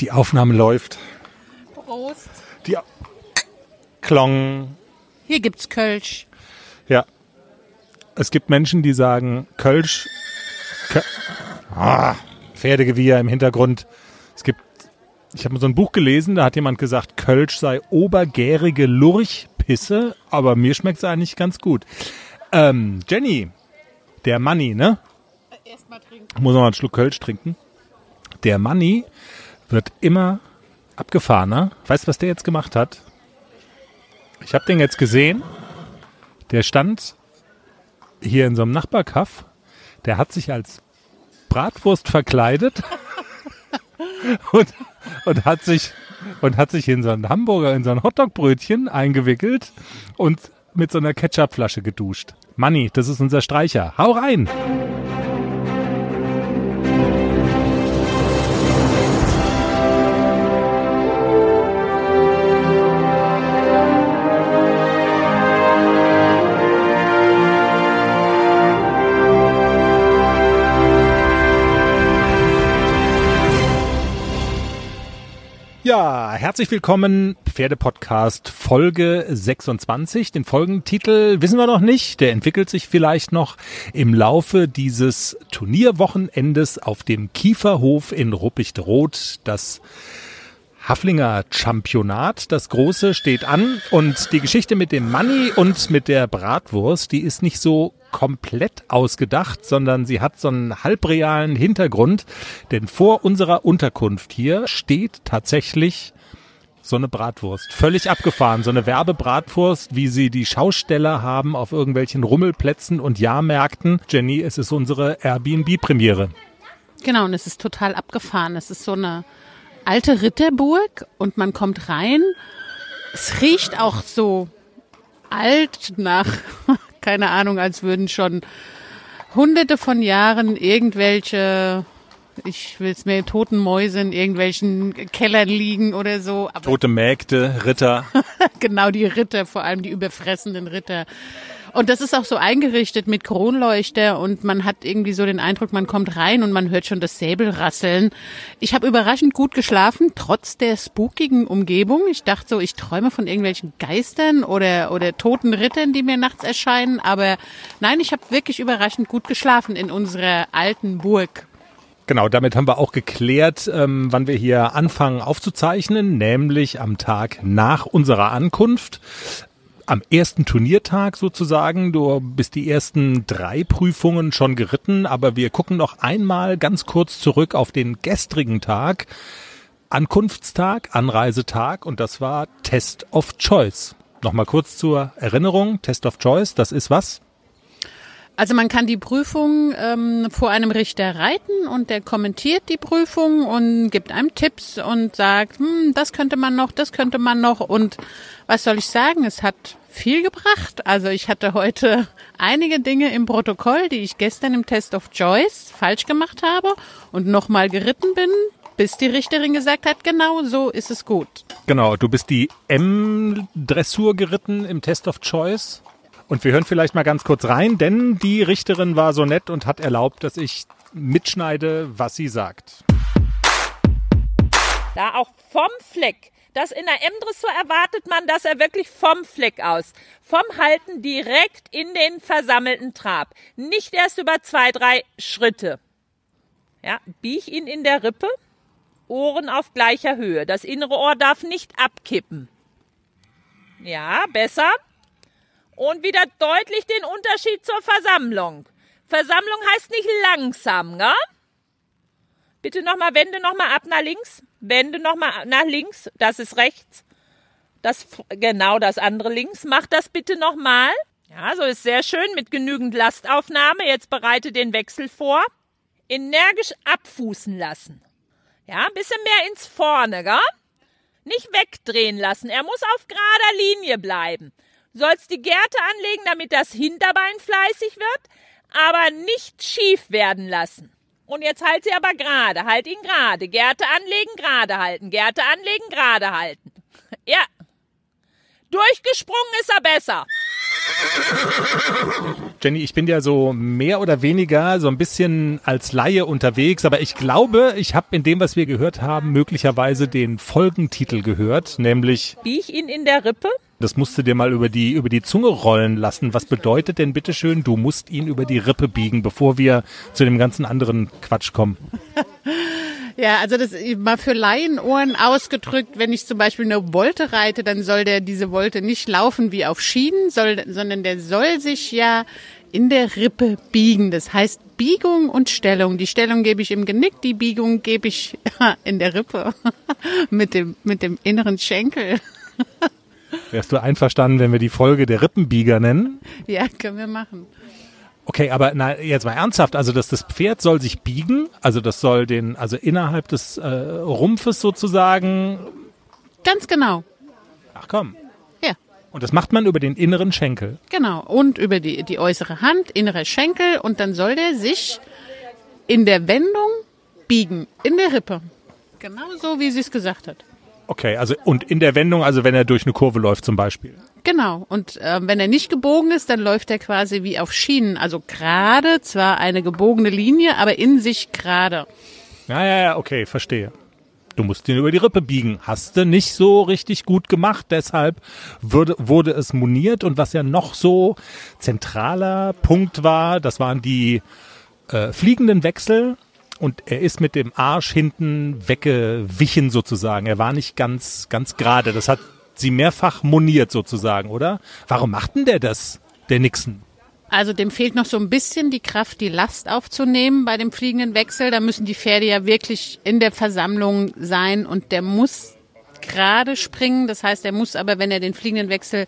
Die Aufnahme läuft. Prost. Die Klong. Hier gibt's Kölsch. Ja. Es gibt Menschen, die sagen Kölsch. Kö ah, Pferdegewirr im Hintergrund. Es gibt. Ich habe mal so ein Buch gelesen, da hat jemand gesagt, Kölsch sei obergärige Lurchpisse, aber mir schmeckt es eigentlich ganz gut. Ähm, Jenny, der Manni, ne? Erstmal trinken. Muss noch mal einen Schluck Kölsch trinken. Der Manni wird immer abgefahrener. Weißt du, was der jetzt gemacht hat? Ich habe den jetzt gesehen. Der stand hier in so einem Nachbarkaff. Der hat sich als Bratwurst verkleidet und, und hat sich und hat sich in so einen Hamburger, in so ein Hotdogbrötchen eingewickelt und mit so einer Ketchupflasche geduscht. Manni, das ist unser Streicher. Hau rein! Ja, herzlich willkommen, Pferdepodcast Folge 26. Den Folgentitel wissen wir noch nicht, der entwickelt sich vielleicht noch im Laufe dieses Turnierwochenendes auf dem Kieferhof in Ruppichteroth. Das Haflinger Championat, das große, steht an und die Geschichte mit dem Money und mit der Bratwurst, die ist nicht so komplett ausgedacht, sondern sie hat so einen halbrealen Hintergrund, denn vor unserer Unterkunft hier steht tatsächlich so eine Bratwurst. Völlig abgefahren. So eine Werbebratwurst, wie sie die Schausteller haben auf irgendwelchen Rummelplätzen und Jahrmärkten. Jenny, es ist unsere Airbnb-Premiere. Genau, und es ist total abgefahren. Es ist so eine alte Ritterburg und man kommt rein. Es riecht auch so alt nach, keine Ahnung, als würden schon hunderte von Jahren irgendwelche, ich will es mir toten Mäuse in irgendwelchen Kellern liegen oder so. Tote Mägde, Ritter. genau die Ritter, vor allem die überfressenen Ritter. Und das ist auch so eingerichtet mit Kronleuchter und man hat irgendwie so den Eindruck, man kommt rein und man hört schon das Säbelrasseln. Ich habe überraschend gut geschlafen, trotz der spookigen Umgebung. Ich dachte so, ich träume von irgendwelchen Geistern oder, oder toten Rittern, die mir nachts erscheinen. Aber nein, ich habe wirklich überraschend gut geschlafen in unserer alten Burg. Genau, damit haben wir auch geklärt, ähm, wann wir hier anfangen aufzuzeichnen, nämlich am Tag nach unserer Ankunft am ersten Turniertag sozusagen. Du bist die ersten drei Prüfungen schon geritten, aber wir gucken noch einmal ganz kurz zurück auf den gestrigen Tag. Ankunftstag, Anreisetag und das war Test of Choice. Nochmal kurz zur Erinnerung, Test of Choice, das ist was? Also man kann die Prüfung ähm, vor einem Richter reiten und der kommentiert die Prüfung und gibt einem Tipps und sagt, hm, das könnte man noch, das könnte man noch und was soll ich sagen, es hat viel gebracht. Also ich hatte heute einige Dinge im Protokoll, die ich gestern im Test of Choice falsch gemacht habe und nochmal geritten bin, bis die Richterin gesagt hat, genau so ist es gut. Genau, du bist die M-Dressur geritten im Test of Choice. Und wir hören vielleicht mal ganz kurz rein, denn die Richterin war so nett und hat erlaubt, dass ich mitschneide, was sie sagt. Da auch vom Fleck. Das in der M-Dressur erwartet man, dass er wirklich vom Fleck aus, vom Halten direkt in den versammelten Trab. Nicht erst über zwei, drei Schritte. Ja, bieg ihn in der Rippe, Ohren auf gleicher Höhe. Das innere Ohr darf nicht abkippen. Ja, besser und wieder deutlich den Unterschied zur Versammlung. Versammlung heißt nicht langsam, gell? Bitte nochmal, wende nochmal ab nach links. Wende nochmal nach links. Das ist rechts. Das, genau das andere links. Mach das bitte nochmal. Ja, so ist sehr schön mit genügend Lastaufnahme. Jetzt bereite den Wechsel vor. Energisch abfußen lassen. Ja, ein bisschen mehr ins Vorne, gell? Nicht wegdrehen lassen. Er muss auf gerader Linie bleiben sollst die Gerte anlegen, damit das Hinterbein fleißig wird, aber nicht schief werden lassen. Und jetzt halt sie aber gerade, halt ihn gerade. Gerte anlegen, gerade halten. Gerte anlegen, gerade halten. Ja. Durchgesprungen ist er besser. Jenny, ich bin ja so mehr oder weniger so ein bisschen als Laie unterwegs, aber ich glaube, ich habe in dem, was wir gehört haben, möglicherweise den Folgentitel gehört, nämlich Bieg ich ihn in der Rippe? Das musst du dir mal über die, über die Zunge rollen lassen. Was bedeutet denn bitteschön, du musst ihn über die Rippe biegen, bevor wir zu dem ganzen anderen Quatsch kommen? Ja, also das mal für Laienohren ausgedrückt, wenn ich zum Beispiel eine Wolte reite, dann soll der diese Wolte nicht laufen wie auf Schienen, soll, sondern der soll sich ja in der Rippe biegen. Das heißt Biegung und Stellung. Die Stellung gebe ich im Genick, die Biegung gebe ich in der Rippe mit dem, mit dem inneren Schenkel. Wärst du einverstanden, wenn wir die Folge der Rippenbieger nennen? Ja, können wir machen. Okay, aber na, jetzt mal ernsthaft, also dass das Pferd soll sich biegen, also das soll den, also innerhalb des äh, Rumpfes sozusagen. Ganz genau. Ach komm. Ja. Und das macht man über den inneren Schenkel. Genau. Und über die, die äußere Hand, innere Schenkel und dann soll der sich in der Wendung biegen, in der Rippe. Genau so, wie sie es gesagt hat. Okay, also und in der Wendung, also wenn er durch eine Kurve läuft zum Beispiel. Genau. Und äh, wenn er nicht gebogen ist, dann läuft er quasi wie auf Schienen. Also gerade, zwar eine gebogene Linie, aber in sich gerade. Ja, ja, ja, okay, verstehe. Du musst ihn über die Rippe biegen. Hast du nicht so richtig gut gemacht, deshalb wurde, wurde es moniert. Und was ja noch so zentraler Punkt war, das waren die äh, fliegenden Wechsel und er ist mit dem Arsch hinten weggewichen sozusagen. Er war nicht ganz, ganz gerade. Das hat sie mehrfach moniert sozusagen, oder? Warum macht denn der das, der Nixon? Also dem fehlt noch so ein bisschen die Kraft, die Last aufzunehmen bei dem fliegenden Wechsel. Da müssen die Pferde ja wirklich in der Versammlung sein und der muss gerade springen. Das heißt, er muss aber, wenn er den fliegenden Wechsel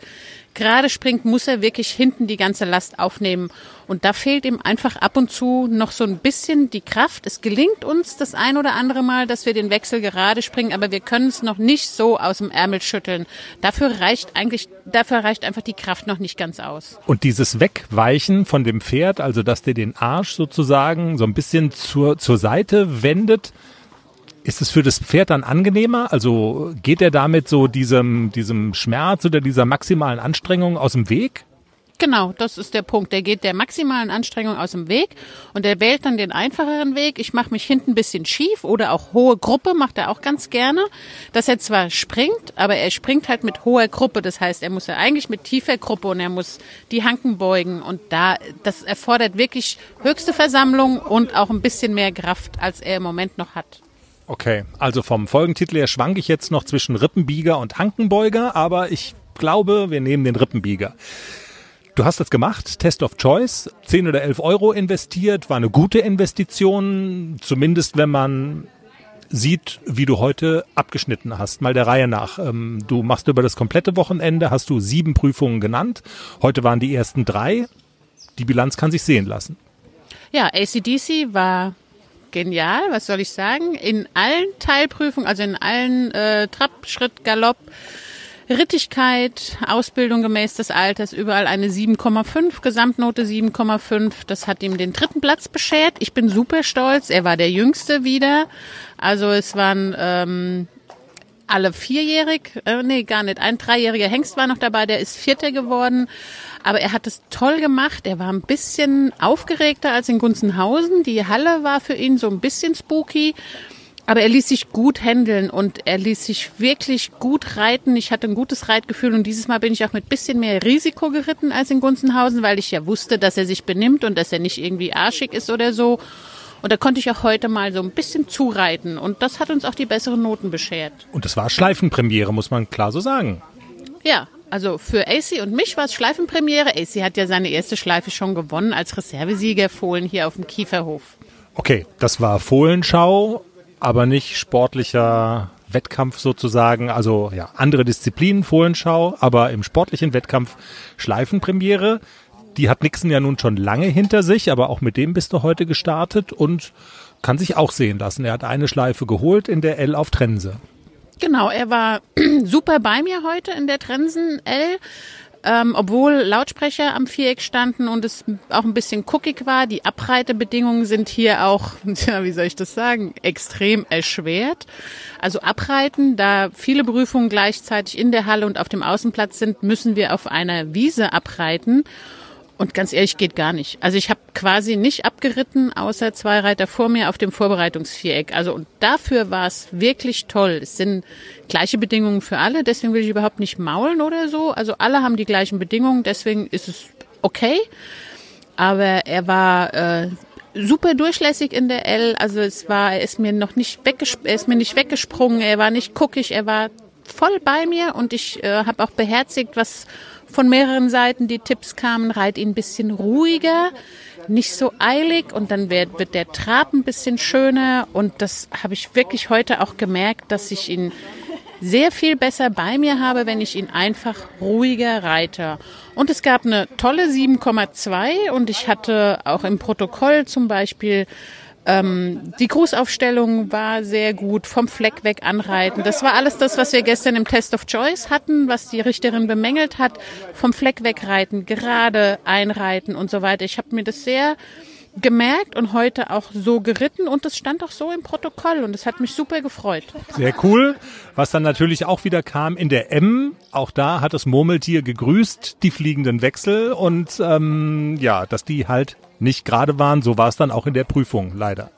gerade springt, muss er wirklich hinten die ganze Last aufnehmen. Und da fehlt ihm einfach ab und zu noch so ein bisschen die Kraft. Es gelingt uns das ein oder andere Mal, dass wir den Wechsel gerade springen, aber wir können es noch nicht so aus dem Ärmel schütteln. Dafür reicht eigentlich, dafür reicht einfach die Kraft noch nicht ganz aus. Und dieses Wegweichen von dem Pferd, also dass der den Arsch sozusagen so ein bisschen zur, zur Seite wendet, ist es für das Pferd dann angenehmer? Also geht er damit so diesem, diesem Schmerz oder dieser maximalen Anstrengung aus dem Weg? Genau, das ist der Punkt. Der geht der maximalen Anstrengung aus dem Weg und der wählt dann den einfacheren Weg. Ich mache mich hinten ein bisschen schief oder auch hohe Gruppe macht er auch ganz gerne, dass er zwar springt, aber er springt halt mit hoher Gruppe. Das heißt, er muss ja eigentlich mit tiefer Gruppe und er muss die Hanken beugen und da das erfordert wirklich höchste Versammlung und auch ein bisschen mehr Kraft, als er im Moment noch hat. Okay, also vom Folgentitel her schwanke ich jetzt noch zwischen Rippenbieger und Hankenbeuger, aber ich glaube, wir nehmen den Rippenbieger. Du hast das gemacht, Test of Choice, 10 oder 11 Euro investiert, war eine gute Investition, zumindest wenn man sieht, wie du heute abgeschnitten hast, mal der Reihe nach. Ähm, du machst über das komplette Wochenende, hast du sieben Prüfungen genannt, heute waren die ersten drei, die Bilanz kann sich sehen lassen. Ja, ACDC war genial, was soll ich sagen? In allen Teilprüfungen, also in allen äh, Trab, Schritt, Galopp, Rittigkeit, Ausbildung gemäß des Alters, überall eine 7,5, Gesamtnote 7,5. Das hat ihm den dritten Platz beschert. Ich bin super stolz. Er war der Jüngste wieder. Also es waren ähm, alle vierjährig, äh, nee, gar nicht. Ein dreijähriger Hengst war noch dabei, der ist Vierter geworden. Aber er hat es toll gemacht. Er war ein bisschen aufgeregter als in Gunzenhausen. Die Halle war für ihn so ein bisschen spooky. Aber er ließ sich gut handeln und er ließ sich wirklich gut reiten. Ich hatte ein gutes Reitgefühl und dieses Mal bin ich auch mit bisschen mehr Risiko geritten als in Gunzenhausen, weil ich ja wusste, dass er sich benimmt und dass er nicht irgendwie arschig ist oder so. Und da konnte ich auch heute mal so ein bisschen zureiten und das hat uns auch die besseren Noten beschert. Und das war Schleifenpremiere, muss man klar so sagen. Ja, also für AC und mich war es Schleifenpremiere. AC hat ja seine erste Schleife schon gewonnen als Reservesieger Fohlen hier auf dem Kieferhof. Okay, das war Fohlenschau, aber nicht sportlicher Wettkampf sozusagen. Also ja, andere Disziplinen, Fohlenschau, aber im sportlichen Wettkampf Schleifenpremiere. Die hat Nixon ja nun schon lange hinter sich, aber auch mit dem bist du heute gestartet und kann sich auch sehen lassen. Er hat eine Schleife geholt in der L auf Trense. Genau, er war super bei mir heute in der Trensen L. ähm, obwohl Lautsprecher am Viereck standen und es auch ein bisschen guckig war. Die Abreitebedingungen sind hier auch, ja, wie soll ich das sagen, extrem erschwert. Also abreiten, da viele Prüfungen gleichzeitig in der Halle und auf dem Außenplatz sind, müssen wir auf einer Wiese abreiten. Und ganz ehrlich, geht gar nicht. Also ich habe quasi nicht abgeritten, außer zwei Reiter vor mir auf dem Vorbereitungsviereck. Also und dafür war es wirklich toll. Es sind gleiche Bedingungen für alle, deswegen will ich überhaupt nicht maulen oder so. Also alle haben die gleichen Bedingungen, deswegen ist es okay. Aber er war äh, super durchlässig in der L. Also es war, er ist mir noch nicht weggesprungen, er ist mir nicht weggesprungen, er war nicht guckig, er war voll bei mir und ich äh, habe auch beherzigt, was von mehreren Seiten die Tipps kamen, reit ihn ein bisschen ruhiger, nicht so eilig und dann wird, wird der Trab ein bisschen schöner und das habe ich wirklich heute auch gemerkt, dass ich ihn sehr viel besser bei mir habe, wenn ich ihn einfach ruhiger reite. Und es gab eine tolle 7,2 und ich hatte auch im Protokoll zum Beispiel ähm, die Grußaufstellung war sehr gut, vom Fleck weg anreiten. Das war alles das, was wir gestern im Test of Choice hatten, was die Richterin bemängelt hat. Vom Fleck weg reiten, gerade einreiten und so weiter. Ich habe mir das sehr gemerkt und heute auch so geritten und es stand auch so im Protokoll und es hat mich super gefreut. Sehr cool. Was dann natürlich auch wieder kam in der M, auch da hat das Murmeltier gegrüßt, die fliegenden Wechsel und ähm, ja, dass die halt nicht gerade waren. So war es dann auch in der Prüfung, leider.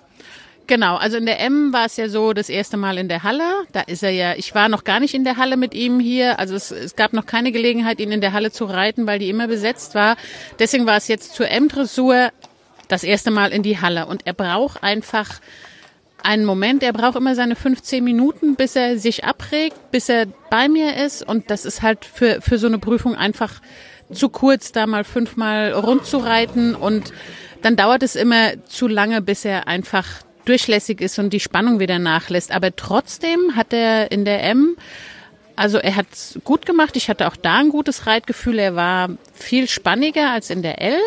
Genau, also in der M war es ja so das erste Mal in der Halle. Da ist er ja, ich war noch gar nicht in der Halle mit ihm hier. Also es, es gab noch keine Gelegenheit, ihn in der Halle zu reiten, weil die immer besetzt war. Deswegen war es jetzt zur M-Dressur das erste Mal in die Halle. Und er braucht einfach einen Moment, er braucht immer seine 15 Minuten, bis er sich abregt, bis er bei mir ist. Und das ist halt für, für so eine Prüfung einfach zu kurz, da mal fünfmal rund zu reiten und dann dauert es immer zu lange, bis er einfach durchlässig ist und die Spannung wieder nachlässt. Aber trotzdem hat er in der M, also er hat gut gemacht. Ich hatte auch da ein gutes Reitgefühl. Er war viel spanniger als in der L.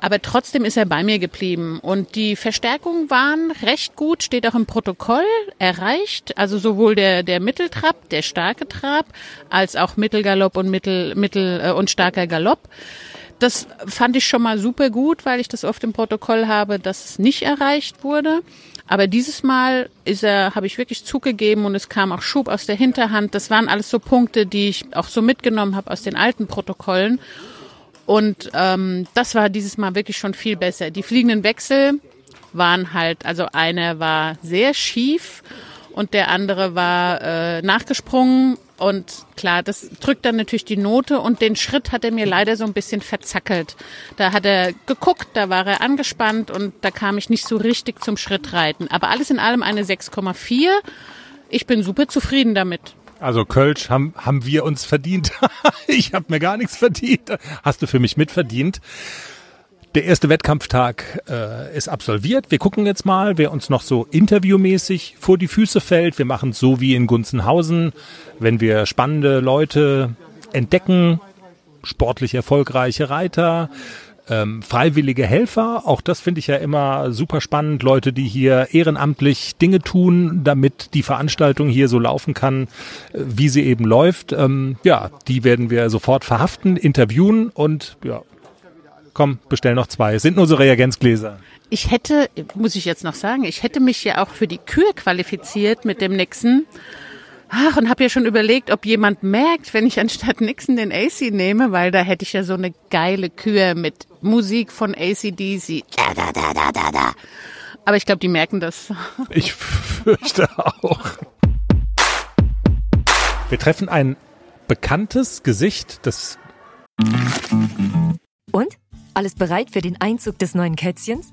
Aber trotzdem ist er bei mir geblieben. Und die Verstärkungen waren recht gut, steht auch im Protokoll, erreicht. Also sowohl der, der Mitteltrab, der starke Trab, als auch Mittelgalopp und Mittel, Mittel äh, und starker Galopp. Das fand ich schon mal super gut, weil ich das oft im Protokoll habe, dass es nicht erreicht wurde. Aber dieses Mal ist er, habe ich wirklich zugegeben und es kam auch Schub aus der Hinterhand. Das waren alles so Punkte, die ich auch so mitgenommen habe aus den alten Protokollen. Und ähm, das war dieses Mal wirklich schon viel besser. Die fliegenden Wechsel waren halt, also einer war sehr schief und der andere war äh, nachgesprungen. Und klar, das drückt dann natürlich die Note und den Schritt hat er mir leider so ein bisschen verzackelt. Da hat er geguckt, da war er angespannt und da kam ich nicht so richtig zum Schrittreiten. Aber alles in allem eine 6,4. Ich bin super zufrieden damit. Also Kölsch haben, haben wir uns verdient. ich habe mir gar nichts verdient. Hast du für mich mitverdient. Der erste Wettkampftag äh, ist absolviert. Wir gucken jetzt mal, wer uns noch so interviewmäßig vor die Füße fällt. Wir machen es so wie in Gunzenhausen, wenn wir spannende Leute entdecken, sportlich erfolgreiche Reiter, ähm, freiwillige Helfer, auch das finde ich ja immer super spannend. Leute, die hier ehrenamtlich Dinge tun, damit die Veranstaltung hier so laufen kann, äh, wie sie eben läuft. Ähm, ja, die werden wir sofort verhaften, interviewen und ja, komm, bestell noch zwei. Es sind nur so Reagenzgläser. Ich hätte, muss ich jetzt noch sagen, ich hätte mich ja auch für die Kür qualifiziert mit dem Nixon. Ach, und habe ja schon überlegt, ob jemand merkt, wenn ich anstatt Nixon den AC nehme, weil da hätte ich ja so eine geile Kür mit Musik von ACDC. Da, da, da, da, da, da. Aber ich glaube, die merken das. Ich fürchte auch. Wir treffen ein bekanntes Gesicht des. Und? Alles bereit für den Einzug des neuen Kätzchens?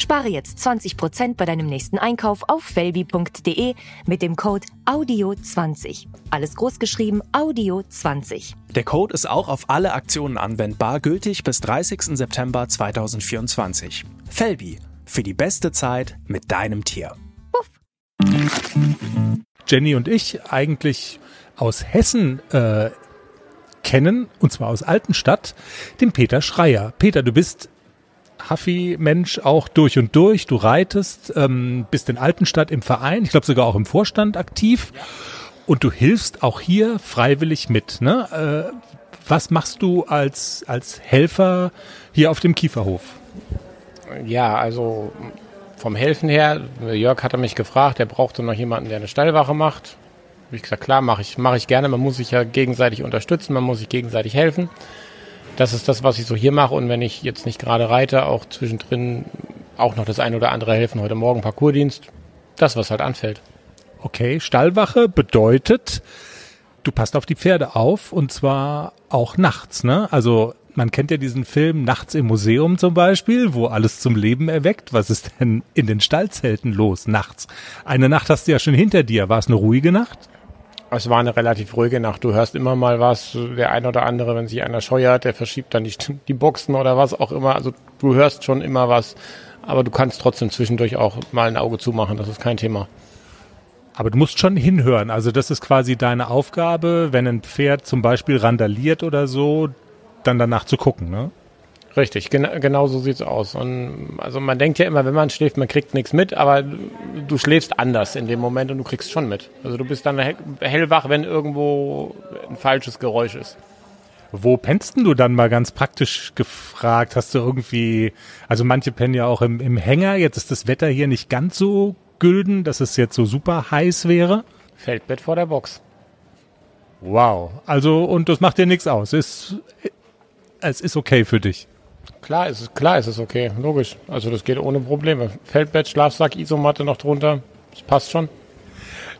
Spare jetzt 20% bei deinem nächsten Einkauf auf felbi.de mit dem Code AUDIO20. Alles groß geschrieben AUDIO20. Der Code ist auch auf alle Aktionen anwendbar, gültig bis 30. September 2024. Felby, für die beste Zeit mit deinem Tier. Jenny und ich eigentlich aus Hessen äh, kennen, und zwar aus Altenstadt, den Peter Schreier. Peter, du bist Haffi-Mensch auch durch und durch. Du reitest, ähm, bist in Altenstadt im Verein, ich glaube sogar auch im Vorstand aktiv. Und du hilfst auch hier freiwillig mit. Ne? Äh, was machst du als, als Helfer hier auf dem Kieferhof? Ja, also vom Helfen her, Jörg hatte mich gefragt, er brauchte noch jemanden, der eine Stallwache macht. Habe ich gesagt, klar, mache ich, mach ich gerne. Man muss sich ja gegenseitig unterstützen, man muss sich gegenseitig helfen. Das ist das, was ich so hier mache. Und wenn ich jetzt nicht gerade reite, auch zwischendrin auch noch das eine oder andere helfen. Heute Morgen Parcoursdienst. Das, was halt anfällt. Okay, Stallwache bedeutet, du passt auf die Pferde auf und zwar auch nachts, ne? Also man kennt ja diesen Film Nachts im Museum zum Beispiel, wo alles zum Leben erweckt. Was ist denn in den Stallzelten los nachts? Eine Nacht hast du ja schon hinter dir. War es eine ruhige Nacht? Es war eine relativ ruhige Nacht. Du hörst immer mal was, der ein oder andere, wenn sich einer scheuert, der verschiebt dann die, die Boxen oder was auch immer. Also du hörst schon immer was, aber du kannst trotzdem zwischendurch auch mal ein Auge zumachen. Das ist kein Thema. Aber du musst schon hinhören. Also das ist quasi deine Aufgabe, wenn ein Pferd zum Beispiel randaliert oder so, dann danach zu gucken, ne? Richtig, gen genau so sieht's aus. Und also man denkt ja immer, wenn man schläft, man kriegt nichts mit, aber du schläfst anders in dem Moment und du kriegst schon mit. Also du bist dann hellwach, wenn irgendwo ein falsches Geräusch ist. Wo pennst du dann mal ganz praktisch gefragt? Hast du irgendwie, also manche pennen ja auch im, im Hänger, jetzt ist das Wetter hier nicht ganz so gülden, dass es jetzt so super heiß wäre? Feldbett vor der Box. Wow. Also, und das macht dir nichts aus. Ist, es ist okay für dich. Klar ist es, klar ist es okay, logisch. Also das geht ohne Probleme. Feldbett, Schlafsack, Isomatte noch drunter. Das passt schon.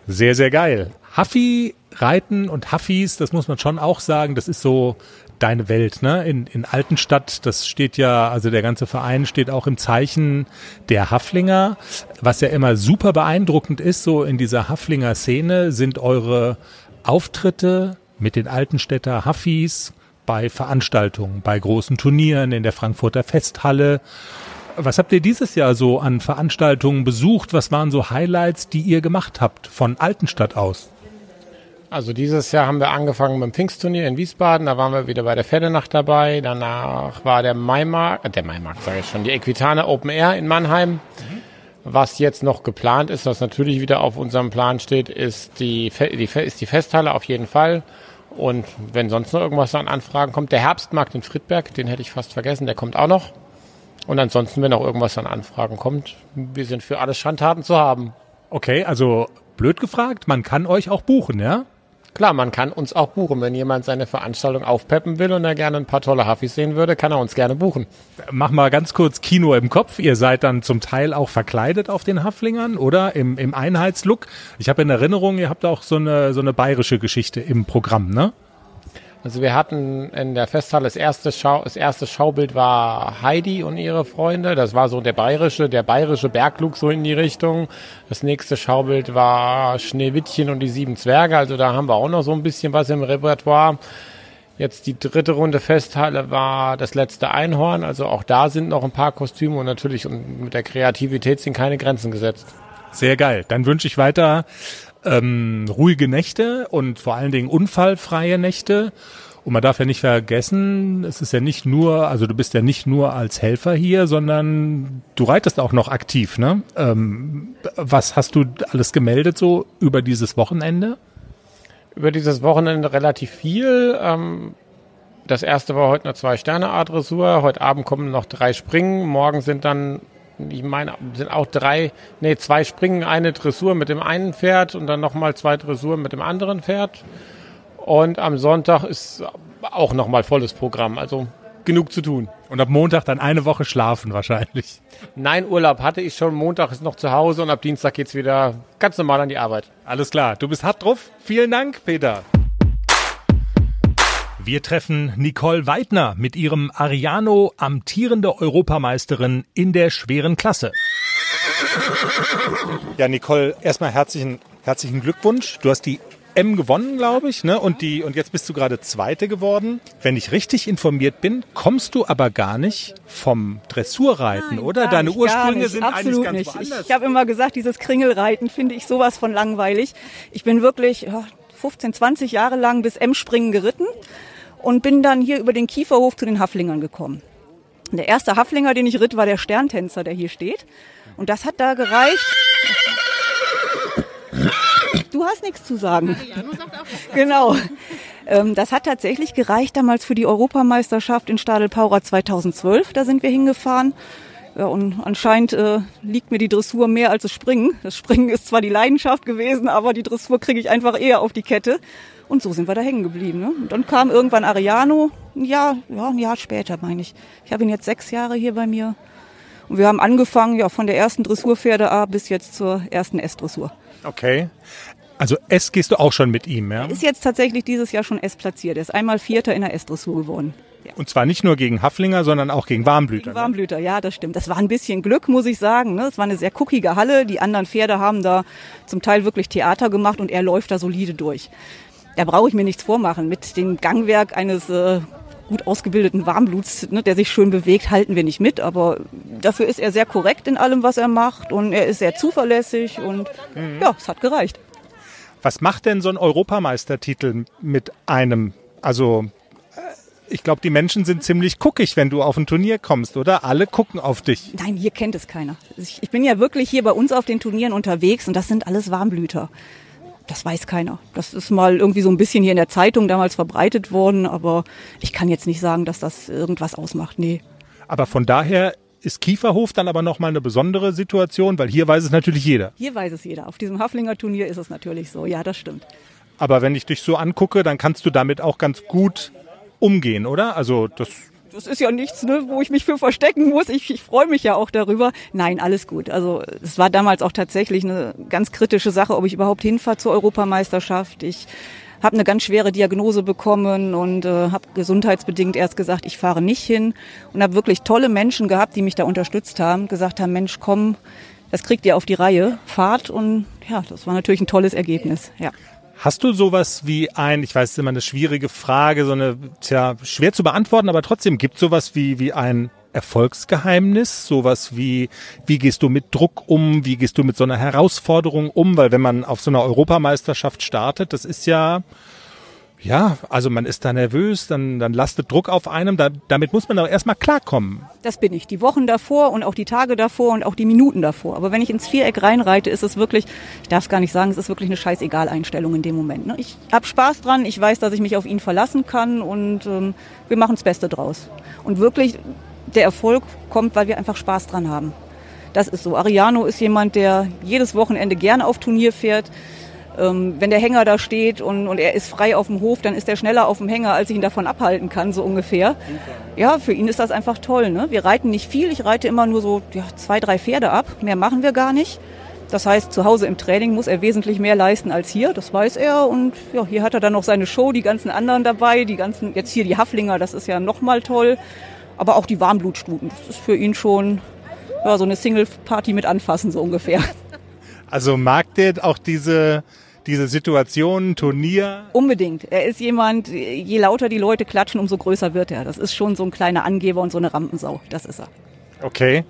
Sehr, sehr geil. Haffi reiten und Haffis, das muss man schon auch sagen, das ist so deine Welt, ne? In, in Altenstadt, das steht ja, also der ganze Verein steht auch im Zeichen der Haflinger. Was ja immer super beeindruckend ist, so in dieser Haflinger Szene, sind eure Auftritte mit den Altenstädter Haffis bei Veranstaltungen, bei großen Turnieren in der Frankfurter Festhalle. Was habt ihr dieses Jahr so an Veranstaltungen besucht? Was waren so Highlights, die ihr gemacht habt von Altenstadt aus? Also dieses Jahr haben wir angefangen dem Pfingstturnier in Wiesbaden, da waren wir wieder bei der Pferdenacht dabei. Danach war der Maimarkt, äh, der Maimarkt sage ich schon, die Equitane Open Air in Mannheim. Was jetzt noch geplant ist, was natürlich wieder auf unserem Plan steht, ist die, die, ist die Festhalle auf jeden Fall. Und wenn sonst noch irgendwas an Anfragen kommt, der Herbstmarkt in Friedberg, den hätte ich fast vergessen, der kommt auch noch. Und ansonsten, wenn auch irgendwas an Anfragen kommt, wir sind für alles Schandtaten zu haben. Okay, also blöd gefragt, man kann euch auch buchen, ja? Klar, man kann uns auch buchen. Wenn jemand seine Veranstaltung aufpeppen will und er gerne ein paar tolle Hafis sehen würde, kann er uns gerne buchen. Mach mal ganz kurz Kino im Kopf. Ihr seid dann zum Teil auch verkleidet auf den Haflingern oder im, im Einheitslook. Ich habe in Erinnerung, ihr habt auch so eine, so eine bayerische Geschichte im Programm, ne? Also wir hatten in der Festhalle das erste, Schau, das erste Schaubild war Heidi und ihre Freunde. Das war so der bayerische, der bayerische Berglug so in die Richtung. Das nächste Schaubild war Schneewittchen und die sieben Zwerge. Also da haben wir auch noch so ein bisschen was im Repertoire. Jetzt die dritte Runde Festhalle war das letzte Einhorn. Also auch da sind noch ein paar Kostüme und natürlich und mit der Kreativität sind keine Grenzen gesetzt. Sehr geil. Dann wünsche ich weiter ähm, ruhige Nächte und vor allen Dingen unfallfreie Nächte. Und man darf ja nicht vergessen, es ist ja nicht nur, also du bist ja nicht nur als Helfer hier, sondern du reitest auch noch aktiv, ne? Ähm, was hast du alles gemeldet so über dieses Wochenende? Über dieses Wochenende relativ viel. Ähm, das erste war heute eine Zwei-Sterne-Art-Dressur. Heute Abend kommen noch drei Springen. Morgen sind dann ich meine, sind auch drei, nee, zwei Springen, eine Dressur mit dem einen Pferd und dann nochmal zwei Dressuren mit dem anderen Pferd. Und am Sonntag ist auch nochmal volles Programm. Also genug zu tun. Und ab Montag dann eine Woche schlafen wahrscheinlich. Nein, Urlaub hatte ich schon. Montag ist noch zu Hause und ab Dienstag geht's wieder ganz normal an die Arbeit. Alles klar, du bist hart drauf. Vielen Dank, Peter. Wir treffen Nicole Weidner mit ihrem Ariano amtierende Europameisterin in der schweren Klasse. Ja, Nicole, erstmal herzlichen, herzlichen Glückwunsch. Du hast die M gewonnen, glaube ich, ne? Und die und jetzt bist du gerade Zweite geworden. Wenn ich richtig informiert bin, kommst du aber gar nicht vom Dressurreiten, Nein, oder? Deine nicht, Ursprünge sind absolut eigentlich ganz nicht. woanders. Ich habe immer gesagt, dieses Kringelreiten finde ich sowas von langweilig. Ich bin wirklich ja, 15, 20 Jahre lang bis M-Springen geritten und bin dann hier über den Kieferhof zu den Haflingern gekommen. Der erste Haflinger, den ich ritt, war der Sterntänzer, der hier steht. Und das hat da gereicht. Du hast nichts zu sagen. Genau. Ähm, das hat tatsächlich gereicht damals für die Europameisterschaft in Stadelpaura 2012. Da sind wir hingefahren. Ja, und anscheinend äh, liegt mir die Dressur mehr als das Springen. Das Springen ist zwar die Leidenschaft gewesen, aber die Dressur kriege ich einfach eher auf die Kette. Und so sind wir da hängen geblieben. Ne? Und dann kam irgendwann Ariano, ein Jahr, ja, ein Jahr später, meine ich. Ich habe ihn jetzt sechs Jahre hier bei mir. Und wir haben angefangen, ja, von der ersten Dressurpferde A bis jetzt zur ersten S-Dressur. Okay. Also S gehst du auch schon mit ihm, ja? Ist jetzt tatsächlich dieses Jahr schon S platziert. Er ist einmal Vierter in der S-Dressur geworden. Und zwar nicht nur gegen Haflinger, sondern auch gegen Warmblüter. ne? Warmblüter, ja, das stimmt. Das war ein bisschen Glück, muss ich sagen. Ne? Es war eine sehr guckige Halle. Die anderen Pferde haben da zum Teil wirklich Theater gemacht und er läuft da solide durch. Da brauche ich mir nichts vormachen. Mit dem Gangwerk eines äh, gut ausgebildeten Warmbluts, ne, der sich schön bewegt, halten wir nicht mit. Aber dafür ist er sehr korrekt in allem, was er macht. Und er ist sehr zuverlässig und ja, es hat gereicht. Was macht denn so ein Europameistertitel mit einem? Also, ich glaube, die Menschen sind ziemlich guckig, wenn du auf ein Turnier kommst, oder? Alle gucken auf dich. Nein, hier kennt es keiner. Ich, ich bin ja wirklich hier bei uns auf den Turnieren unterwegs und das sind alles Warmblüter. Das weiß keiner. Das ist mal irgendwie so ein bisschen hier in der Zeitung damals verbreitet worden, aber ich kann jetzt nicht sagen, dass das irgendwas ausmacht. Nee. Aber von daher ist Kieferhof dann aber nochmal eine besondere Situation, weil hier weiß es natürlich jeder. Hier weiß es jeder. Auf diesem Haflinger Turnier ist es natürlich so. Ja, das stimmt. Aber wenn ich dich so angucke, dann kannst du damit auch ganz gut umgehen, oder? Also das Das ist ja nichts, ne, wo ich mich für verstecken muss. Ich, ich freue mich ja auch darüber. Nein, alles gut. Also es war damals auch tatsächlich eine ganz kritische Sache, ob ich überhaupt hinfahre zur Europameisterschaft. Ich habe eine ganz schwere Diagnose bekommen und äh, habe gesundheitsbedingt erst gesagt, ich fahre nicht hin und habe wirklich tolle Menschen gehabt, die mich da unterstützt haben, gesagt haben, Mensch, komm, das kriegt ihr auf die Reihe, fahrt und ja, das war natürlich ein tolles Ergebnis. Ja. Hast du sowas wie ein, ich weiß, ist immer eine schwierige Frage, so eine, tja, schwer zu beantworten, aber trotzdem gibt sowas wie, wie ein Erfolgsgeheimnis, sowas wie, wie gehst du mit Druck um, wie gehst du mit so einer Herausforderung um, weil wenn man auf so einer Europameisterschaft startet, das ist ja, ja, also man ist da nervös, dann, dann lastet Druck auf einem, da, damit muss man doch erstmal klarkommen. Das bin ich. Die Wochen davor und auch die Tage davor und auch die Minuten davor. Aber wenn ich ins Viereck reinreite, ist es wirklich, ich darf es gar nicht sagen, es ist wirklich eine scheißegal-Einstellung in dem Moment. Ne? Ich habe Spaß dran, ich weiß, dass ich mich auf ihn verlassen kann und ähm, wir machen das Beste draus. Und wirklich, der Erfolg kommt, weil wir einfach Spaß dran haben. Das ist so. Ariano ist jemand, der jedes Wochenende gerne auf Turnier fährt. Ähm, wenn der Hänger da steht und, und er ist frei auf dem Hof, dann ist er schneller auf dem Hänger, als ich ihn davon abhalten kann, so ungefähr. Ja, für ihn ist das einfach toll. Ne? Wir reiten nicht viel, ich reite immer nur so ja, zwei, drei Pferde ab. Mehr machen wir gar nicht. Das heißt, zu Hause im Training muss er wesentlich mehr leisten als hier, das weiß er. Und ja, hier hat er dann noch seine Show, die ganzen anderen dabei, die ganzen, jetzt hier die Haflinger, das ist ja nochmal toll. Aber auch die Warmblutstuten, das ist für ihn schon ja, so eine Single-Party mit anfassen, so ungefähr. Also mag der auch diese, diese Situation, Turnier, Unbedingt. Er ist jemand, je lauter die Leute klatschen, umso größer wird er. Das ist schon so ein kleiner Angeber und so eine Rampensau. Das ist er. okay.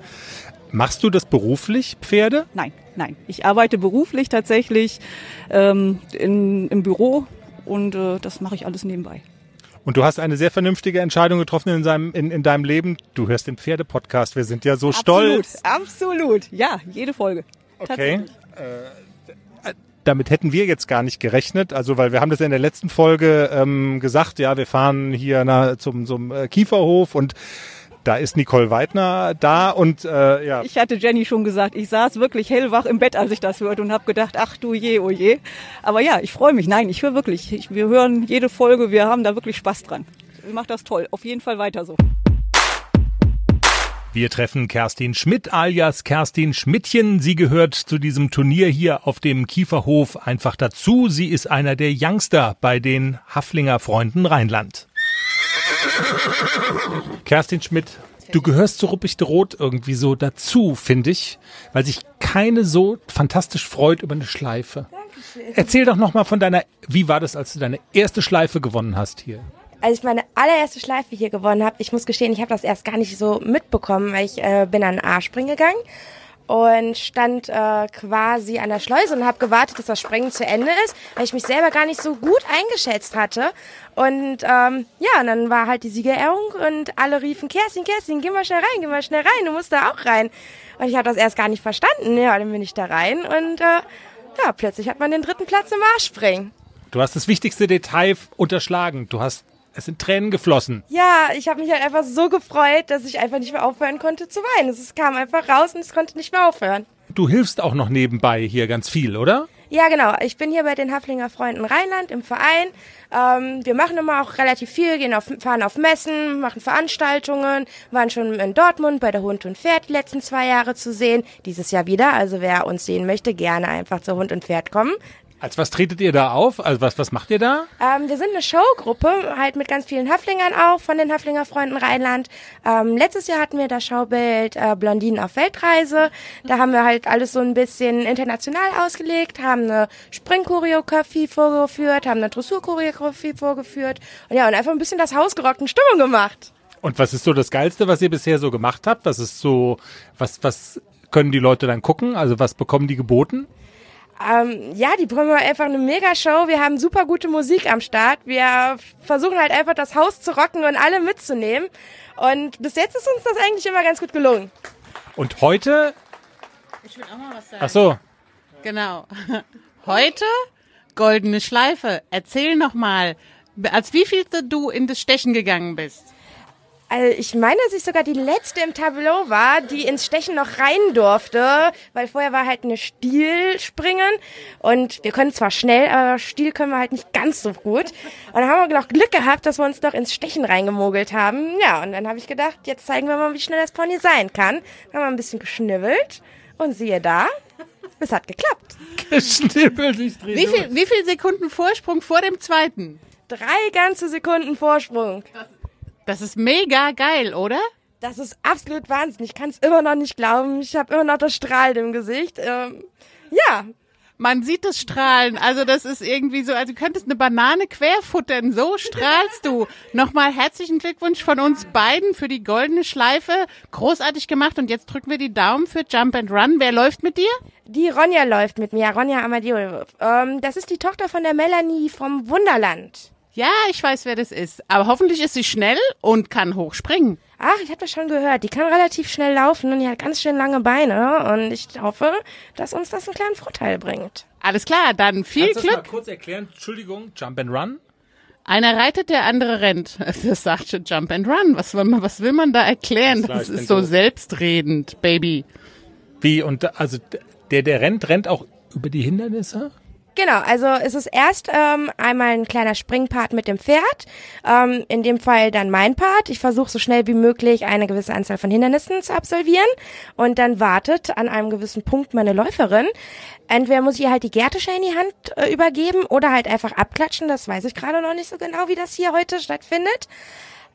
Machst du das beruflich, Pferde? Nein, nein. Ich arbeite beruflich tatsächlich ähm, in, im Büro und äh, das mache ich alles nebenbei. Und du hast eine sehr vernünftige Entscheidung getroffen in, seinem, in, in deinem Leben. Du hörst den Pferdepodcast. Wir sind ja so stolz. Absolut, absolut. Ja, jede Folge. Okay. Äh, damit hätten wir jetzt gar nicht gerechnet. Also, weil wir haben das in der letzten Folge ähm, gesagt, ja, wir fahren hier na, zum, zum äh, Kieferhof und Da ist Nicole Weidner da und äh, ja. Ich hatte Jenny schon gesagt, ich saß wirklich hellwach im Bett, als ich das hörte und habe gedacht, ach du je, oh je. Aber ja, ich freue mich. Nein, ich höre wirklich. Ich, wir hören jede Folge, wir haben da wirklich Spaß dran. Ihr macht das toll. Auf jeden Fall weiter so. Wir treffen Kerstin Schmidt alias Kerstin Schmidtchen. Sie gehört zu diesem Turnier hier auf dem Kieferhof einfach dazu. Sie ist einer der Youngster bei den Haflinger Freunden Rheinland. Kerstin Schmidt, du gehörst zu Ruppichte Rot irgendwie so dazu, finde ich, weil sich keine so fantastisch freut über eine Schleife. Erzähl doch noch mal von deiner, wie war das, als du deine erste Schleife gewonnen hast hier? Als ich meine allererste Schleife hier gewonnen habe, ich muss gestehen, ich habe das erst gar nicht so mitbekommen, weil ich äh, bin an A-Springen gegangen und stand äh, quasi an der Schleuse und habe gewartet, dass das Springen zu Ende ist, weil ich mich selber gar nicht so gut eingeschätzt hatte. Und ähm, ja, und dann war halt die Siegerehrung und alle riefen, Kerstin, Kerstin, geh mal schnell rein, geh mal schnell rein, du musst da auch rein. Und ich habe das erst gar nicht verstanden. Ja, dann bin ich da rein und äh, ja, plötzlich hat man den dritten Platz im Arschspringen. Du hast das wichtigste Detail unterschlagen. Du hast es sind Tränen geflossen. Ja, ich habe mich halt einfach so gefreut, dass ich einfach nicht mehr aufhören konnte zu weinen. Es kam einfach raus und es konnte nicht mehr aufhören. Du hilfst auch noch nebenbei hier ganz viel, oder? Ja, genau. Ich bin hier bei den Haflinger Freunden Rheinland im Verein. Ähm, wir machen immer auch relativ viel, gehen auf, fahren auf Messen, machen Veranstaltungen, waren schon in Dortmund bei der Hund und Pferd die letzten zwei Jahre zu sehen. Dieses Jahr wieder. Also wer uns sehen möchte, gerne einfach zur Hund und Pferd kommen. Als was tretet ihr da auf? Also was, was macht ihr da? Ähm, wir sind eine Showgruppe, halt mit ganz vielen Haflingern auch, von den Haflinger Freunden Rheinland. Ähm, letztes Jahr hatten wir das Schaubild äh, Blondinen auf Weltreise. Da haben wir halt alles so ein bisschen international ausgelegt, haben eine Springchoreografie vorgeführt, haben eine Dressurchoreografie vorgeführt und ja, und einfach ein bisschen das Haus gerockt und Stimmung gemacht. Und was ist so das Geilste, was ihr bisher so gemacht habt? Was ist so, was, was können die Leute dann gucken? Also was bekommen die geboten? Ähm, ja, die bekommen einfach eine Mega-Show. Wir haben super gute Musik am Start. Wir versuchen halt einfach das Haus zu rocken und alle mitzunehmen. Und bis jetzt ist uns das eigentlich immer ganz gut gelungen. Und heute? Ich will auch mal was sagen. Ach so. Genau. Heute goldene Schleife. Erzähl noch mal, als wie viel du in das Stechen gegangen bist. Also ich meine, dass ich sogar die letzte im Tableau war, die ins Stechen noch rein durfte, weil vorher war halt eine Stielspringen und wir können zwar schnell, aber Stiel können wir halt nicht ganz so gut. Und dann haben wir noch Glück gehabt, dass wir uns doch ins Stechen reingemogelt haben. Ja, und dann habe ich gedacht, jetzt zeigen wir mal, wie schnell das Pony sein kann. Dann haben wir ein bisschen geschnibbelt und siehe da, es hat geklappt. Geschnibbelt, ich dreh Wie durch. viel, wie viel Sekunden Vorsprung vor dem zweiten? Drei ganze Sekunden Vorsprung. Das ist mega geil, oder? Das ist absolut Wahnsinn. Ich kann es immer noch nicht glauben. Ich habe immer noch das Strahlen im Gesicht. Ähm, ja, Man sieht das Strahlen. Also das ist irgendwie so, also du könntest eine Banane querfuttern. So strahlst du. Nochmal herzlichen Glückwunsch von uns beiden für die goldene Schleife. Großartig gemacht. Und jetzt drücken wir die Daumen für Jump and Run. Wer läuft mit dir? Die Ronja läuft mit mir, Ronja Amadeo. Ähm, das ist die Tochter von der Melanie vom Wunderland. Ja, ich weiß, wer das ist. Aber hoffentlich ist sie schnell und kann hochspringen. Ach, ich habe das schon gehört. Die kann relativ schnell laufen und die hat ganz schön lange Beine. Und ich hoffe, dass uns das einen kleinen Vorteil bringt. Alles klar, dann viel Kannst du das mal Glück. kurz erklären? Entschuldigung, Jump and Run? Einer reitet, der andere rennt. Das sagt schon Jump and Run. Was will man, was will man da erklären? Das bin ist so selbstredend, Baby. Wie? Und also der, der rennt, rennt auch über die Hindernisse? Genau, also es ist erst ähm, einmal ein kleiner Springpart mit dem Pferd, ähm, in dem Fall dann mein Part. Ich versuche so schnell wie möglich eine gewisse Anzahl von Hindernissen zu absolvieren und dann wartet an einem gewissen Punkt meine Läuferin. Entweder muss ich ihr halt die Gärtische in die Hand äh, übergeben oder halt einfach abklatschen. Das weiß ich gerade noch nicht so genau, wie das hier heute stattfindet.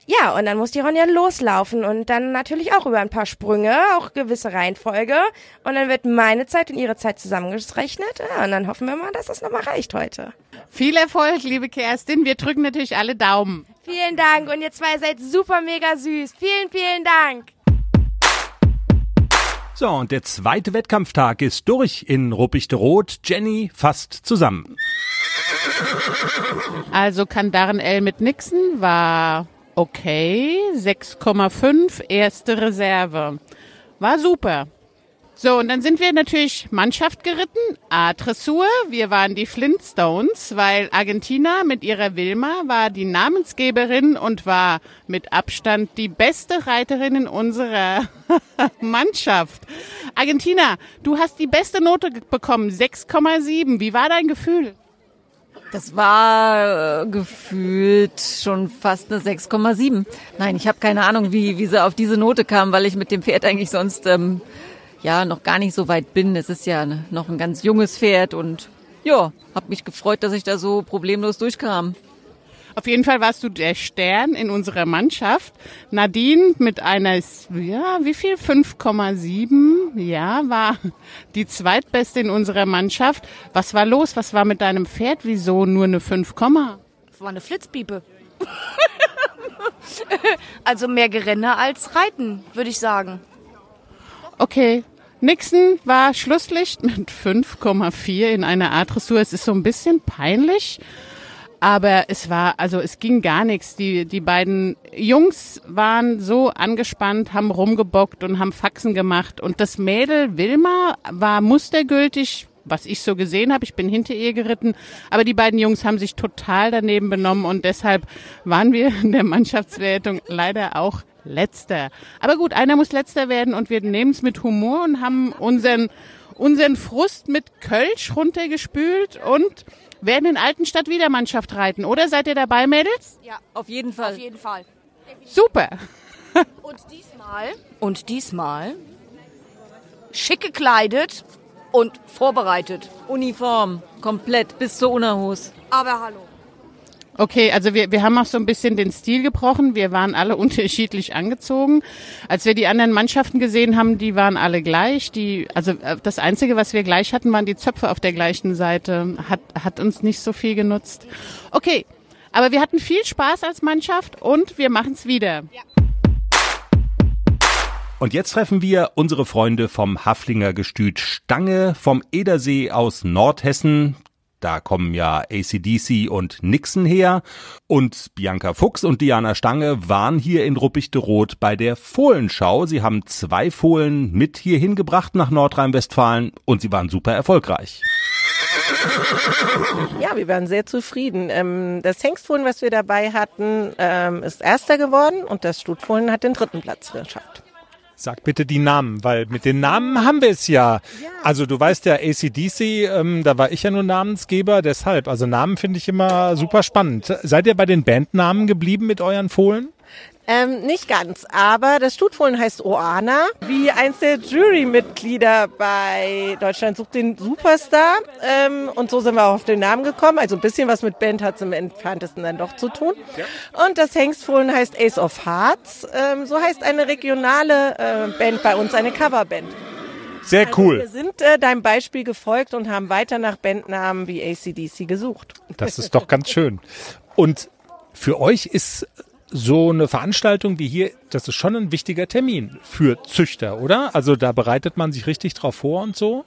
Ja, und dann muss die Ronja loslaufen und dann natürlich auch über ein paar Sprünge, auch gewisse Reihenfolge. Und dann wird meine Zeit und ihre Zeit zusammengerechnet. Ja, und dann hoffen wir mal, dass das nochmal reicht heute. Viel Erfolg, liebe Kerstin. Wir drücken natürlich alle Daumen. Vielen Dank und ihr zwei seid super mega süß. Vielen, vielen Dank. So, und der zweite Wettkampftag ist durch in Ruppichte Rot. Jenny fasst zusammen. Also Kandaren L mit Nixon war okay. 6,5 erste Reserve. War super. So, und dann sind wir natürlich Mannschaft geritten, A-Dressur. Wir waren die Flintstones, weil Argentina mit ihrer Wilma war die Namensgeberin und war mit Abstand die beste Reiterin in unserer Mannschaft. Argentina, du hast die beste Note bekommen, 6,7. Wie war dein Gefühl? Das war äh, gefühlt schon fast eine 6,7. Nein, ich habe keine Ahnung, wie, wie sie auf diese Note kam, weil ich mit dem Pferd eigentlich sonst ähm, ja noch gar nicht so weit bin. Es ist ja noch ein ganz junges Pferd und ja, habe mich gefreut, dass ich da so problemlos durchkam. Auf jeden Fall warst du der Stern in unserer Mannschaft. Nadine mit einer, ja, wie viel? 5,7. Ja, war die zweitbeste in unserer Mannschaft. Was war los? Was war mit deinem Pferd? Wieso nur eine 5, Das war eine Flitzpiepe. also mehr Gerenne als Reiten, würde ich sagen. Okay. Nixon war Schlusslicht mit 5,4 in einer A-Dressur. Es ist so ein bisschen peinlich. Aber es war, also es ging gar nichts. Die, die beiden Jungs waren so angespannt, haben rumgebockt und haben Faxen gemacht. Und das Mädel Wilma war mustergültig, was ich so gesehen habe. Ich bin hinter ihr geritten. Aber die beiden Jungs haben sich total daneben benommen und deshalb waren wir in der Mannschaftswertung leider auch letzter. Aber gut, einer muss letzter werden und wir nehmen es mit Humor und haben unseren, unseren Frust mit Kölsch runtergespült und werden in Altenstadt wieder Mannschaft reiten. Oder seid ihr dabei, Mädels? Ja, Auf jeden Fall. auf jeden Fall. Super. Und diesmal, und diesmal schick gekleidet und vorbereitet. Uniform, komplett, bis zur Unerhose. Aber hallo. Okay, also wir, wir haben auch so ein bisschen den Stil gebrochen. Wir waren alle unterschiedlich angezogen. Als wir die anderen Mannschaften gesehen haben, die waren alle gleich. Die, also äh, das Einzige, was wir gleich hatten, waren die Zöpfe auf der gleichen Seite. Hat, hat uns nicht so viel genutzt. Okay, aber wir hatten viel Spaß als Mannschaft und wir machen es wieder. Und jetzt treffen wir unsere Freunde vom Haflinger Gestüt Stange vom Edersee aus Nordhessen. Da kommen ja ACDC und Nixon her. Und Bianca Fuchs und Diana Stange waren hier in Ruppichteroth bei der Fohlenschau. Sie haben zwei Fohlen mit hierhin gebracht nach Nordrhein-Westfalen und sie waren super erfolgreich. Ja, wir waren sehr zufrieden. Ähm, das Hengstfohlen, was wir dabei hatten, ähm, ist Erster geworden und das Stutfohlen hat den dritten Platz geschafft. Sag bitte die Namen, weil mit den Namen haben wir es ja. Also du weißt ja, ACDC, ähm, da war ich ja nur Namensgeber, deshalb. Also Namen finde ich immer super spannend. Seid ihr bei den Bandnamen geblieben mit euren Fohlen? Ähm, nicht ganz, aber das Stutfohlen heißt Oana, wie eins der Jurymitglieder bei Deutschland sucht den Superstar. Ähm, und so sind wir auch auf den Namen gekommen. Also ein bisschen was mit Band hat es im entferntesten dann doch zu tun. Und das Hengstfohlen heißt Ace of Hearts. Ähm, so heißt eine regionale äh, Band bei uns, eine Coverband. Sehr Also cool. wir sind äh, deinem Beispiel gefolgt und haben weiter nach Bandnamen wie ACDC gesucht. Das ist doch ganz schön. Und für euch ist so eine Veranstaltung wie hier, das ist schon ein wichtiger Termin für Züchter, oder? Also da bereitet man sich richtig drauf vor und so.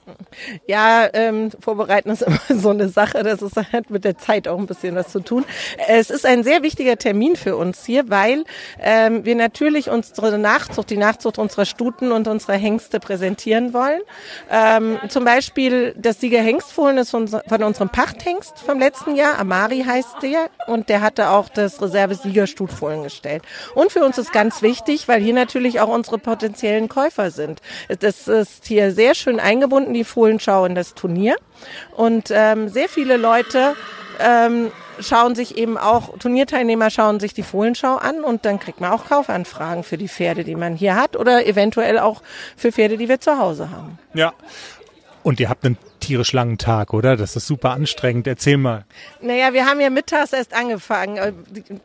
Ja, ähm, vorbereiten ist immer so eine Sache. Das ist hat mit der Zeit auch ein bisschen was zu tun. Es ist ein sehr wichtiger Termin für uns hier, weil ähm, wir natürlich unsere Nachzucht, die Nachzucht unserer Stuten und unserer Hengste präsentieren wollen. Ähm, zum Beispiel das Sieger Hengstfohlen ist von, von unserem Pachthengst vom letzten Jahr. Amari heißt der und der hatte auch das Reserve Sieger Stutfohlen gestellt. Und für uns ist ganz wichtig, weil hier natürlich auch unsere potenziellen Käufer sind. Das ist hier sehr schön eingebunden, die Fohlenschau in das Turnier. Und ähm, sehr viele Leute ähm, schauen sich eben auch, Turnierteilnehmer schauen sich die Fohlenschau an und dann kriegt man auch Kaufanfragen für die Pferde, die man hier hat oder eventuell auch für Pferde, die wir zu Hause haben. Ja. Und ihr habt einen tierisch langen Tag, oder? Das ist super anstrengend. Erzähl mal. Naja, wir haben ja mittags erst angefangen, äh,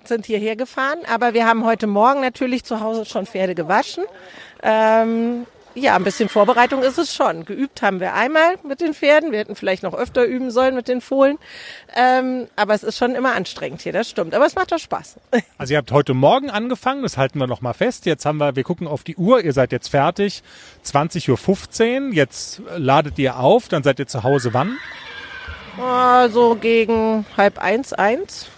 sind hierher gefahren, aber wir haben heute Morgen natürlich zu Hause schon Pferde gewaschen. Ähm, ja, ein bisschen Vorbereitung ist es schon. Geübt haben wir einmal mit den Pferden. Wir hätten vielleicht noch öfter üben sollen mit den Fohlen. Ähm, aber es ist schon immer anstrengend hier, das stimmt. Aber es macht doch Spaß. Also ihr habt heute Morgen angefangen, das halten wir noch mal fest. Jetzt haben wir, wir gucken auf die Uhr, ihr seid jetzt fertig. 20.15 Uhr, jetzt ladet ihr auf, dann seid ihr zu Hause wann? Oh, so gegen halb eins, eins.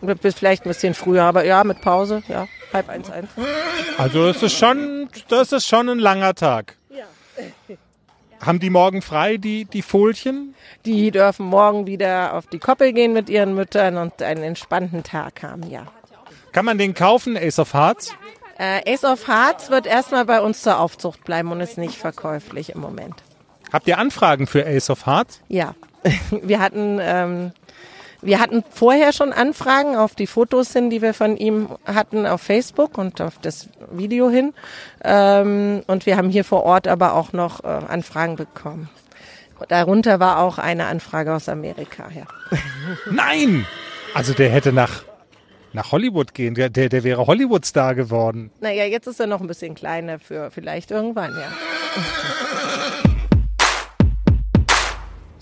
Bis vielleicht ein bisschen früher, aber ja, mit Pause, ja, halb eins, eins. Also das ist schon, das ist schon ein langer Tag. Haben die morgen frei, die, die Folchen? Die dürfen morgen wieder auf die Koppel gehen mit ihren Müttern und einen entspannten Tag haben, ja. Kann man den kaufen, Ace of Hearts? Äh, Ace of Hearts wird erstmal bei uns zur Aufzucht bleiben und ist nicht verkäuflich im Moment. Habt ihr Anfragen für Ace of Hearts? Ja, wir hatten ähm, wir hatten vorher schon Anfragen auf die Fotos hin, die wir von ihm hatten auf Facebook und auf das Video hin. Ähm, und wir haben hier vor Ort aber auch noch äh, Anfragen bekommen. Darunter war auch eine Anfrage aus Amerika. Ja. Nein! Also der hätte nach, nach Hollywood gehen. Der, der, der wäre Hollywood-Star geworden. Naja, jetzt ist er noch ein bisschen kleiner für vielleicht irgendwann, ja.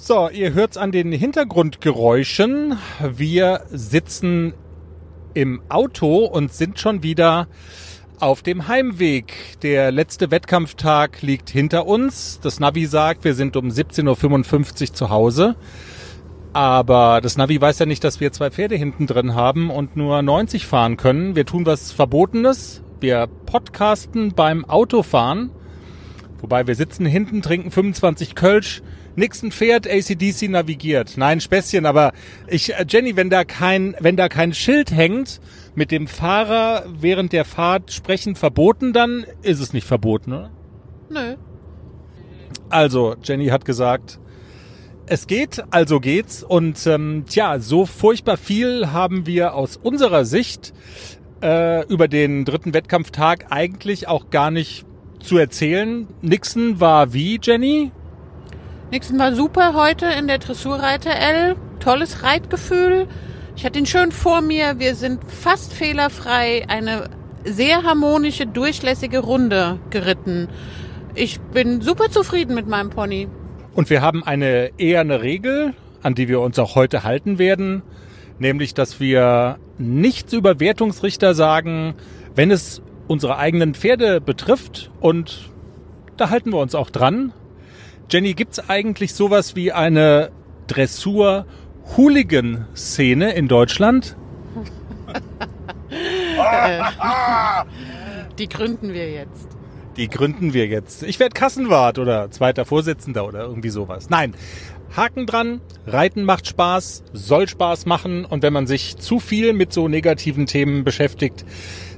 So, ihr hört's an den Hintergrundgeräuschen. Wir sitzen im Auto und sind schon wieder auf dem Heimweg. Der letzte Wettkampftag liegt hinter uns. Das Navi sagt, wir sind um 17.55 Uhr zu Hause. Aber das Navi weiß ja nicht, dass wir zwei Pferde hinten drin haben und nur 90 fahren können. Wir tun was Verbotenes. Wir podcasten beim Autofahren. Wobei wir sitzen hinten, trinken 25 Kölsch Nixon fährt, ACDC navigiert. Nein, Späßchen, aber ich, äh, Jenny, wenn da kein, wenn da kein Schild hängt, mit dem Fahrer während der Fahrt sprechen verboten, dann ist es nicht verboten, oder? Nö. Also, Jenny hat gesagt, es geht, also geht's. Und ähm, tja, so furchtbar viel haben wir aus unserer Sicht äh, über den dritten Wettkampftag eigentlich auch gar nicht zu erzählen. Nixon war wie, Jenny? Nixon war super heute in der Dressurreiter L. Tolles Reitgefühl. Ich hatte ihn schön vor mir. Wir sind fast fehlerfrei eine sehr harmonische, durchlässige Runde geritten. Ich bin super zufrieden mit meinem Pony. Und wir haben eine eher eine Regel, an die wir uns auch heute halten werden, nämlich, dass wir nichts über Wertungsrichter sagen, wenn es unsere eigenen Pferde betrifft. Und da halten wir uns auch dran. Jenny, gibt's eigentlich sowas wie eine Dressur-Hooligan-Szene in Deutschland? Die gründen wir jetzt. Die gründen wir jetzt. Ich werde Kassenwart oder zweiter Vorsitzender oder irgendwie sowas. Nein. Haken dran, Reiten macht Spaß, soll Spaß machen und wenn man sich zu viel mit so negativen Themen beschäftigt,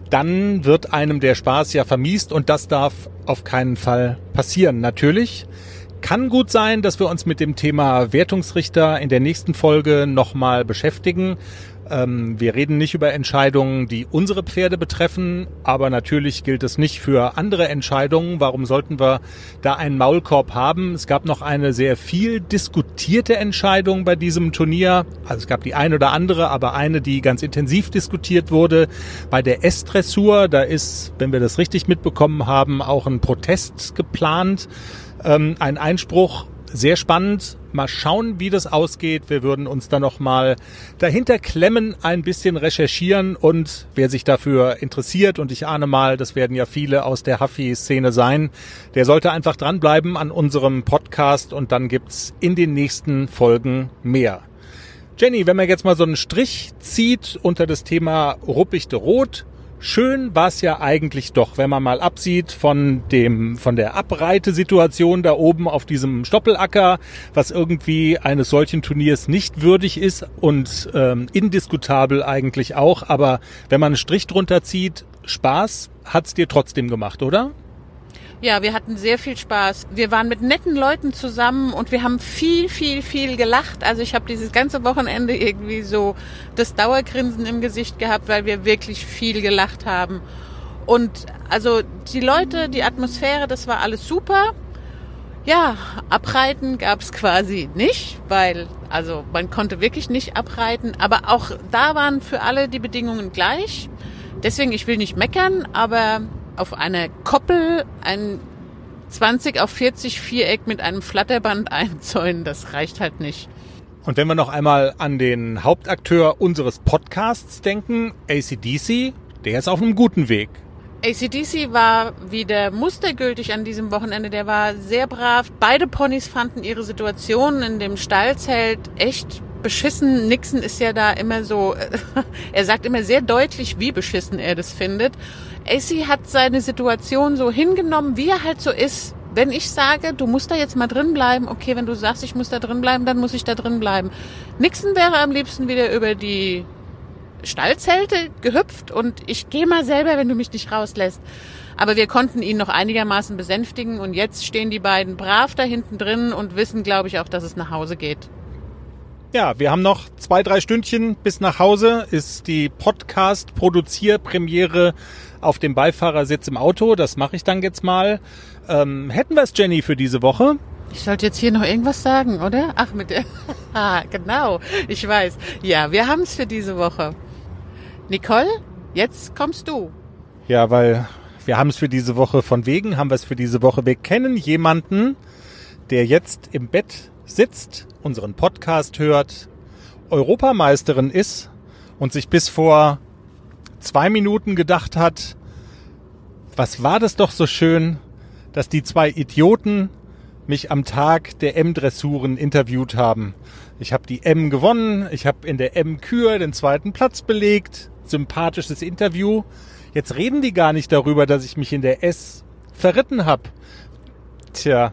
dann wird einem der Spaß ja vermiest und das darf auf keinen Fall passieren. Natürlich kann gut sein, dass wir uns mit dem Thema Wertungsrichter in der nächsten Folge nochmal beschäftigen. Ähm, wir reden nicht über Entscheidungen, die unsere Pferde betreffen, aber natürlich gilt es nicht für andere Entscheidungen. Warum sollten wir da einen Maulkorb haben? Es gab noch eine sehr viel diskutierte Entscheidung bei diesem Turnier. Also es gab die eine oder andere, aber eine, die ganz intensiv diskutiert wurde. Bei der S-Dressur, da ist, wenn wir das richtig mitbekommen haben, auch ein Protest geplant ähm, ein Einspruch. Sehr spannend. Mal schauen, wie das ausgeht. Wir würden uns da nochmal dahinter klemmen, ein bisschen recherchieren und wer sich dafür interessiert, und ich ahne mal, das werden ja viele aus der Huffy-Szene sein, der sollte einfach dranbleiben an unserem Podcast und dann gibt's in den nächsten Folgen mehr. Jenny, wenn man jetzt mal so einen Strich zieht unter das Thema Ruppichte Rot, Schön war es ja eigentlich doch, wenn man mal absieht von dem, von der Abreitesituation da oben auf diesem Stoppelacker, was irgendwie eines solchen Turniers nicht würdig ist und ähm, indiskutabel eigentlich auch. Aber wenn man einen Strich drunter zieht, Spaß hat's dir trotzdem gemacht, oder? Ja, wir hatten sehr viel Spaß. Wir waren mit netten Leuten zusammen und wir haben viel, viel, viel gelacht. Also ich habe dieses ganze Wochenende irgendwie so das Dauergrinsen im Gesicht gehabt, weil wir wirklich viel gelacht haben. Und also die Leute, die Atmosphäre, das war alles super. Ja, abreiten gab's quasi nicht, weil also man konnte wirklich nicht abreiten. Aber auch da waren für alle die Bedingungen gleich. Deswegen, ich will nicht meckern, aber auf einer Koppel ein 20 auf 40 Viereck mit einem Flatterband einzäunen, das reicht halt nicht. Und wenn wir noch einmal an den Hauptakteur unseres Podcasts denken, ACDC, der ist auf einem guten Weg. ACDC war wieder mustergültig an diesem Wochenende. Der war sehr brav. Beide Ponys fanden ihre Situation in dem Stallzelt echt beschissen. Nixon ist ja da immer so, er sagt immer sehr deutlich, wie beschissen er das findet. AC hat seine Situation so hingenommen, wie er halt so ist. wenn ich sage, du musst da jetzt mal drin bleiben, okay, wenn du sagst, ich muss da drin bleiben, dann muss ich da drin bleiben. Nixon wäre am liebsten wieder über die Stallzelte gehüpft und ich gehe mal selber, wenn du mich nicht rauslässt. Aber wir konnten ihn noch einigermaßen besänftigen und jetzt stehen die beiden brav da hinten drin und wissen, glaube ich, auch, dass es nach Hause geht. Ja, wir haben noch zwei, drei Stündchen bis nach Hause. Ist die Podcast-Produzierpremiere auf dem Beifahrersitz im Auto. Das mache ich dann jetzt mal. Ähm, hätten wir es, Jenny, für diese Woche? Ich sollte jetzt hier noch irgendwas sagen, oder? Ach, mit der. ah, genau. Ich weiß. Ja, wir haben es für diese Woche. Nicole, jetzt kommst du. Ja, weil wir haben es für diese Woche von wegen, haben wir es für diese Woche. Wir kennen jemanden, der jetzt im Bett sitzt, unseren Podcast hört, Europameisterin ist und sich bis vor zwei Minuten gedacht hat, was war das doch so schön, dass die zwei Idioten mich am Tag der M-Dressuren interviewt haben. Ich habe die M gewonnen, ich habe in der M-Kür den zweiten Platz belegt, sympathisches Interview. Jetzt reden die gar nicht darüber, dass ich mich in der S verritten habe. Tja,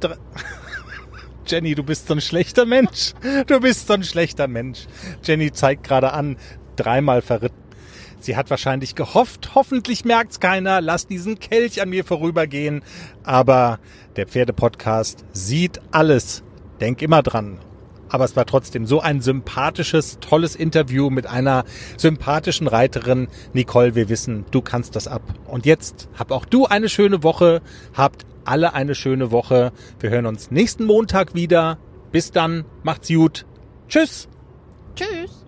Jenny, du bist so ein schlechter Mensch. Du bist so ein schlechter Mensch. Jenny zeigt gerade an, dreimal verritten. Sie hat wahrscheinlich gehofft, hoffentlich merkt's keiner, lass diesen Kelch an mir vorübergehen. Aber der Pferdepodcast sieht alles. Denk immer dran. Aber es war trotzdem so ein sympathisches, tolles Interview mit einer sympathischen Reiterin. Nicole, wir wissen, du kannst das ab. Und jetzt hab auch du eine schöne Woche. Habt alle eine schöne Woche. Wir hören uns nächsten Montag wieder. Bis dann. Macht's gut. Tschüss. Tschüss.